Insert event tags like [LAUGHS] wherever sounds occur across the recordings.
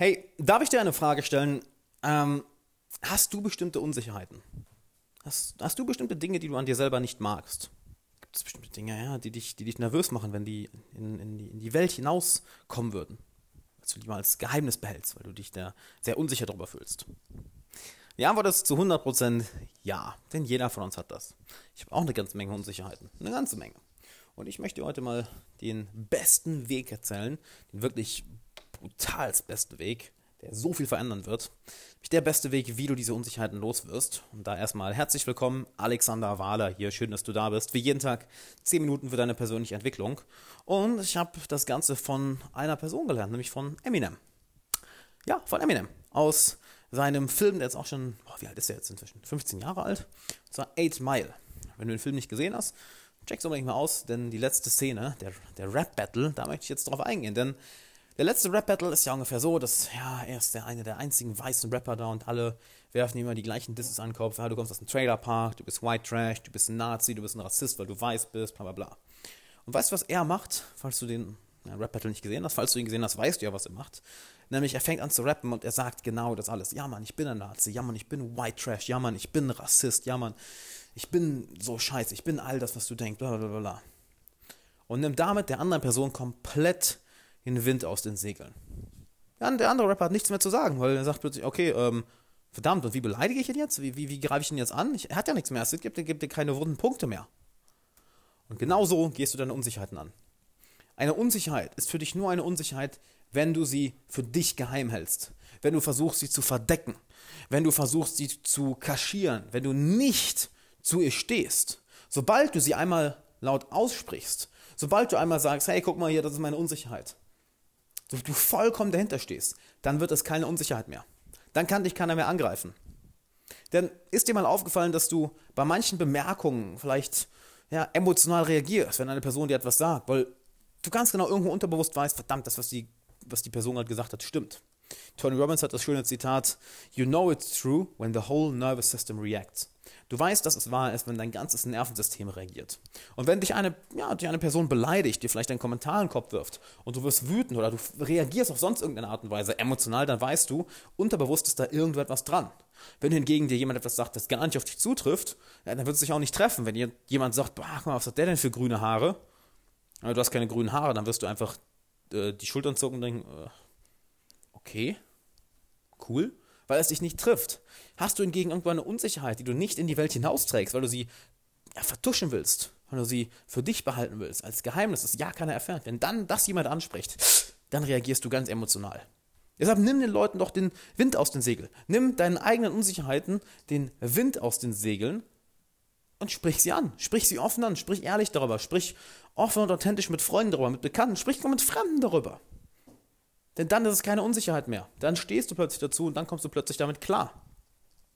Hey, darf ich dir eine Frage stellen? Ähm, hast du bestimmte Unsicherheiten? Hast, hast du bestimmte Dinge, die du an dir selber nicht magst? Gibt es bestimmte Dinge, ja, die dich, die dich nervös machen, wenn die in, in, die in die Welt hinauskommen würden? Was du lieber als Geheimnis behältst, weil du dich da sehr unsicher darüber fühlst? Die Antwort ist zu 100% ja, denn jeder von uns hat das. Ich habe auch eine ganze Menge Unsicherheiten, eine ganze Menge. Und ich möchte heute mal den besten Weg erzählen, den wirklich brutalst besten Weg, der so viel verändern wird. Der beste Weg, wie du diese Unsicherheiten loswirst. Und da erstmal herzlich willkommen, Alexander Wahler hier. Schön, dass du da bist. Wie jeden Tag 10 Minuten für deine persönliche Entwicklung. Und ich habe das Ganze von einer Person gelernt, nämlich von Eminem. Ja, von Eminem. Aus seinem Film, der jetzt auch schon, boah, wie alt ist der jetzt inzwischen? 15 Jahre alt. Und zwar 8 Mile. Wenn du den Film nicht gesehen hast, check's unbedingt mal aus, denn die letzte Szene, der, der Rap-Battle, da möchte ich jetzt drauf eingehen, denn der letzte Rap-Battle ist ja ungefähr so, dass, ja, er ist der eine der einzigen weißen Rapper da und alle werfen ihm immer die gleichen Disses an den Kopf. Ja, du kommst aus dem Trailerpark, du bist White Trash, du bist ein Nazi, du bist ein Rassist, weil du weiß bist, bla bla bla. Und weißt du, was er macht, falls du den ja, Rap-Battle nicht gesehen hast? Falls du ihn gesehen hast, weißt du ja, was er macht. Nämlich, er fängt an zu rappen und er sagt genau das alles. Ja, Mann, ich bin ein Nazi. Ja, Mann, ich bin White Trash. Ja, Mann, ich bin Rassist. Ja, Mann, ich bin so scheiße. Ich bin all das, was du denkst. Bla bla bla bla. Und nimmt damit der anderen Person komplett den Wind aus den Segeln. Der andere Rapper hat nichts mehr zu sagen, weil er sagt plötzlich, okay, ähm, verdammt, und wie beleidige ich ihn jetzt? Wie, wie, wie greife ich ihn jetzt an? Er hat ja nichts mehr, es gibt, gibt dir keine wunden Punkte mehr. Und genauso gehst du deine Unsicherheiten an. Eine Unsicherheit ist für dich nur eine Unsicherheit, wenn du sie für dich geheim hältst, wenn du versuchst, sie zu verdecken, wenn du versuchst, sie zu kaschieren, wenn du nicht zu ihr stehst. Sobald du sie einmal laut aussprichst, sobald du einmal sagst, hey, guck mal hier, das ist meine Unsicherheit, du, du vollkommen dahinter stehst, dann wird es keine Unsicherheit mehr. Dann kann dich keiner mehr angreifen. Denn ist dir mal aufgefallen, dass du bei manchen Bemerkungen vielleicht ja, emotional reagierst, wenn eine Person dir etwas sagt, weil du ganz genau irgendwo unterbewusst weißt, verdammt, das, was die, was die Person halt gesagt hat, stimmt. Tony Robbins hat das schöne Zitat, You know it's true when the whole nervous system reacts. Du weißt, dass es wahr ist, wenn dein ganzes Nervensystem reagiert. Und wenn dich eine, ja, dich eine Person beleidigt, dir vielleicht einen Kommentar in den Kopf wirft und du wirst wütend oder du reagierst auf sonst irgendeine Art und Weise emotional, dann weißt du, unterbewusst ist da irgendetwas dran. Wenn hingegen dir jemand etwas sagt, das gar nicht auf dich zutrifft, ja, dann wird es dich auch nicht treffen. Wenn jemand sagt, boah, was hat der denn für grüne Haare? Aber du hast keine grünen Haare, dann wirst du einfach äh, die Schultern zucken und denken, äh, okay, cool weil es dich nicht trifft. Hast du hingegen irgendwo eine Unsicherheit, die du nicht in die Welt hinausträgst, weil du sie ja, vertuschen willst, weil du sie für dich behalten willst, als Geheimnis, das ja keiner erfährt. Wenn dann das jemand anspricht, dann reagierst du ganz emotional. Deshalb nimm den Leuten doch den Wind aus den Segeln. Nimm deinen eigenen Unsicherheiten den Wind aus den Segeln und sprich sie an. Sprich sie offen an, sprich ehrlich darüber, sprich offen und authentisch mit Freunden darüber, mit Bekannten, sprich mit Fremden darüber. Denn dann ist es keine Unsicherheit mehr. Dann stehst du plötzlich dazu und dann kommst du plötzlich damit klar.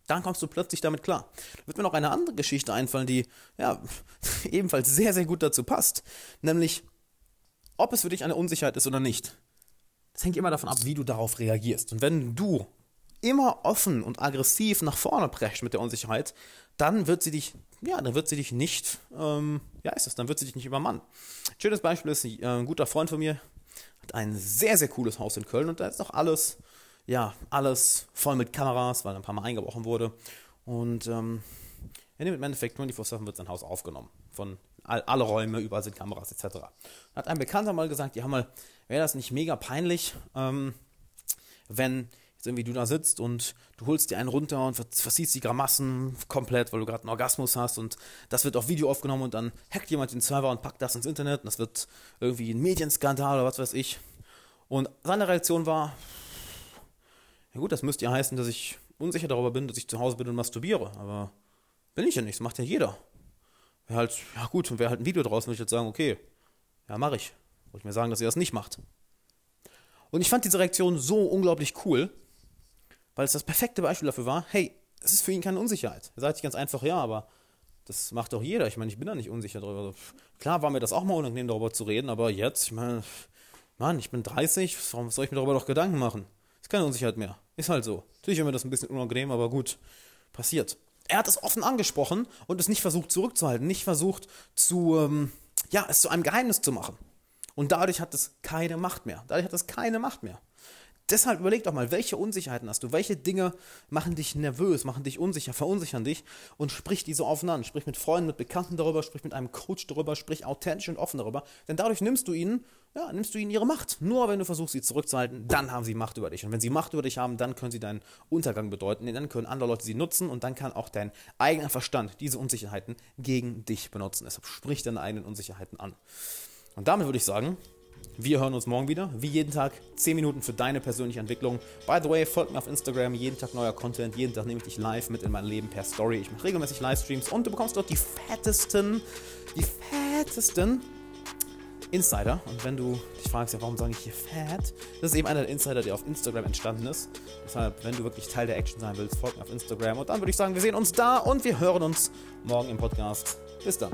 Dann kommst du plötzlich damit klar. Da wird mir noch eine andere Geschichte einfallen, die ja [LAUGHS] ebenfalls sehr, sehr gut dazu passt. Nämlich, ob es für dich eine Unsicherheit ist oder nicht. Das hängt immer davon ab, wie du darauf reagierst. Und wenn du immer offen und aggressiv nach vorne brechst mit der Unsicherheit, dann wird sie dich, ja, dann wird sie dich nicht, ähm, ja, ist es, dann wird sie dich nicht übermannen. schönes Beispiel ist, äh, ein guter Freund von mir, hat ein sehr, sehr cooles Haus in Köln und da ist noch alles, ja, alles voll mit Kameras, weil ein paar Mal eingebrochen wurde. Und ähm, im Endeffekt 24-7 wird sein Haus aufgenommen. Von all, alle Räume, überall sind Kameras etc. Hat ein Bekannter mal gesagt, ja mal, wäre das nicht mega peinlich, ähm, wenn jetzt irgendwie du da sitzt und du holst dir einen runter und versiehst die Grammassen komplett, weil du gerade einen Orgasmus hast und das wird auf Video aufgenommen und dann hackt jemand den Server und packt das ins Internet und das wird irgendwie ein Medienskandal oder was weiß ich. Und seine Reaktion war, ja gut, das müsste ja heißen, dass ich unsicher darüber bin, dass ich zu Hause bin und masturbiere, aber bin ich ja nicht, das macht ja jeder. Wäre halt, ja gut, und wäre halt ein Video draußen, würde ich jetzt sagen, okay, ja, mache ich. Wollte ich mir sagen, dass ihr das nicht macht. Und ich fand diese Reaktion so unglaublich cool, weil es das perfekte Beispiel dafür war, hey, es ist für ihn keine Unsicherheit. Er sagt sich ganz einfach, ja, aber das macht doch jeder. Ich meine, ich bin da nicht unsicher darüber. Klar war mir das auch mal unangenehm, darüber zu reden, aber jetzt, ich meine, Mann, ich bin 30, warum soll ich mir darüber doch Gedanken machen? Ist keine Unsicherheit mehr. Ist halt so. Natürlich ist mir das ein bisschen unangenehm, aber gut, passiert. Er hat es offen angesprochen und es nicht versucht zurückzuhalten, nicht versucht zu, ähm, ja, es zu einem Geheimnis zu machen. Und dadurch hat es keine Macht mehr. Dadurch hat es keine Macht mehr. Deshalb überleg doch mal, welche Unsicherheiten hast du? Welche Dinge machen dich nervös, machen dich unsicher, verunsichern dich und sprich diese offen an. Sprich mit Freunden, mit Bekannten darüber, sprich mit einem Coach darüber, sprich authentisch und offen darüber. Denn dadurch nimmst du ihnen, ja, nimmst du ihnen ihre Macht. Nur wenn du versuchst, sie zurückzuhalten, dann haben sie Macht über dich. Und wenn sie Macht über dich haben, dann können sie deinen Untergang bedeuten. Denn dann können andere Leute sie nutzen und dann kann auch dein eigener Verstand diese Unsicherheiten gegen dich benutzen. Deshalb sprich deine eigenen Unsicherheiten an. Und damit würde ich sagen, wir hören uns morgen wieder. Wie jeden Tag 10 Minuten für deine persönliche Entwicklung. By the way, folgt mir auf Instagram. Jeden Tag neuer Content. Jeden Tag nehme ich dich live mit in mein Leben per Story. Ich mache regelmäßig Livestreams und du bekommst dort die fettesten, die fettesten Insider. Und wenn du dich fragst, ja, warum sage ich hier fett? Das ist eben einer der Insider, der auf Instagram entstanden ist. Deshalb, wenn du wirklich Teil der Action sein willst, folg mir auf Instagram. Und dann würde ich sagen, wir sehen uns da und wir hören uns morgen im Podcast. Bis dann.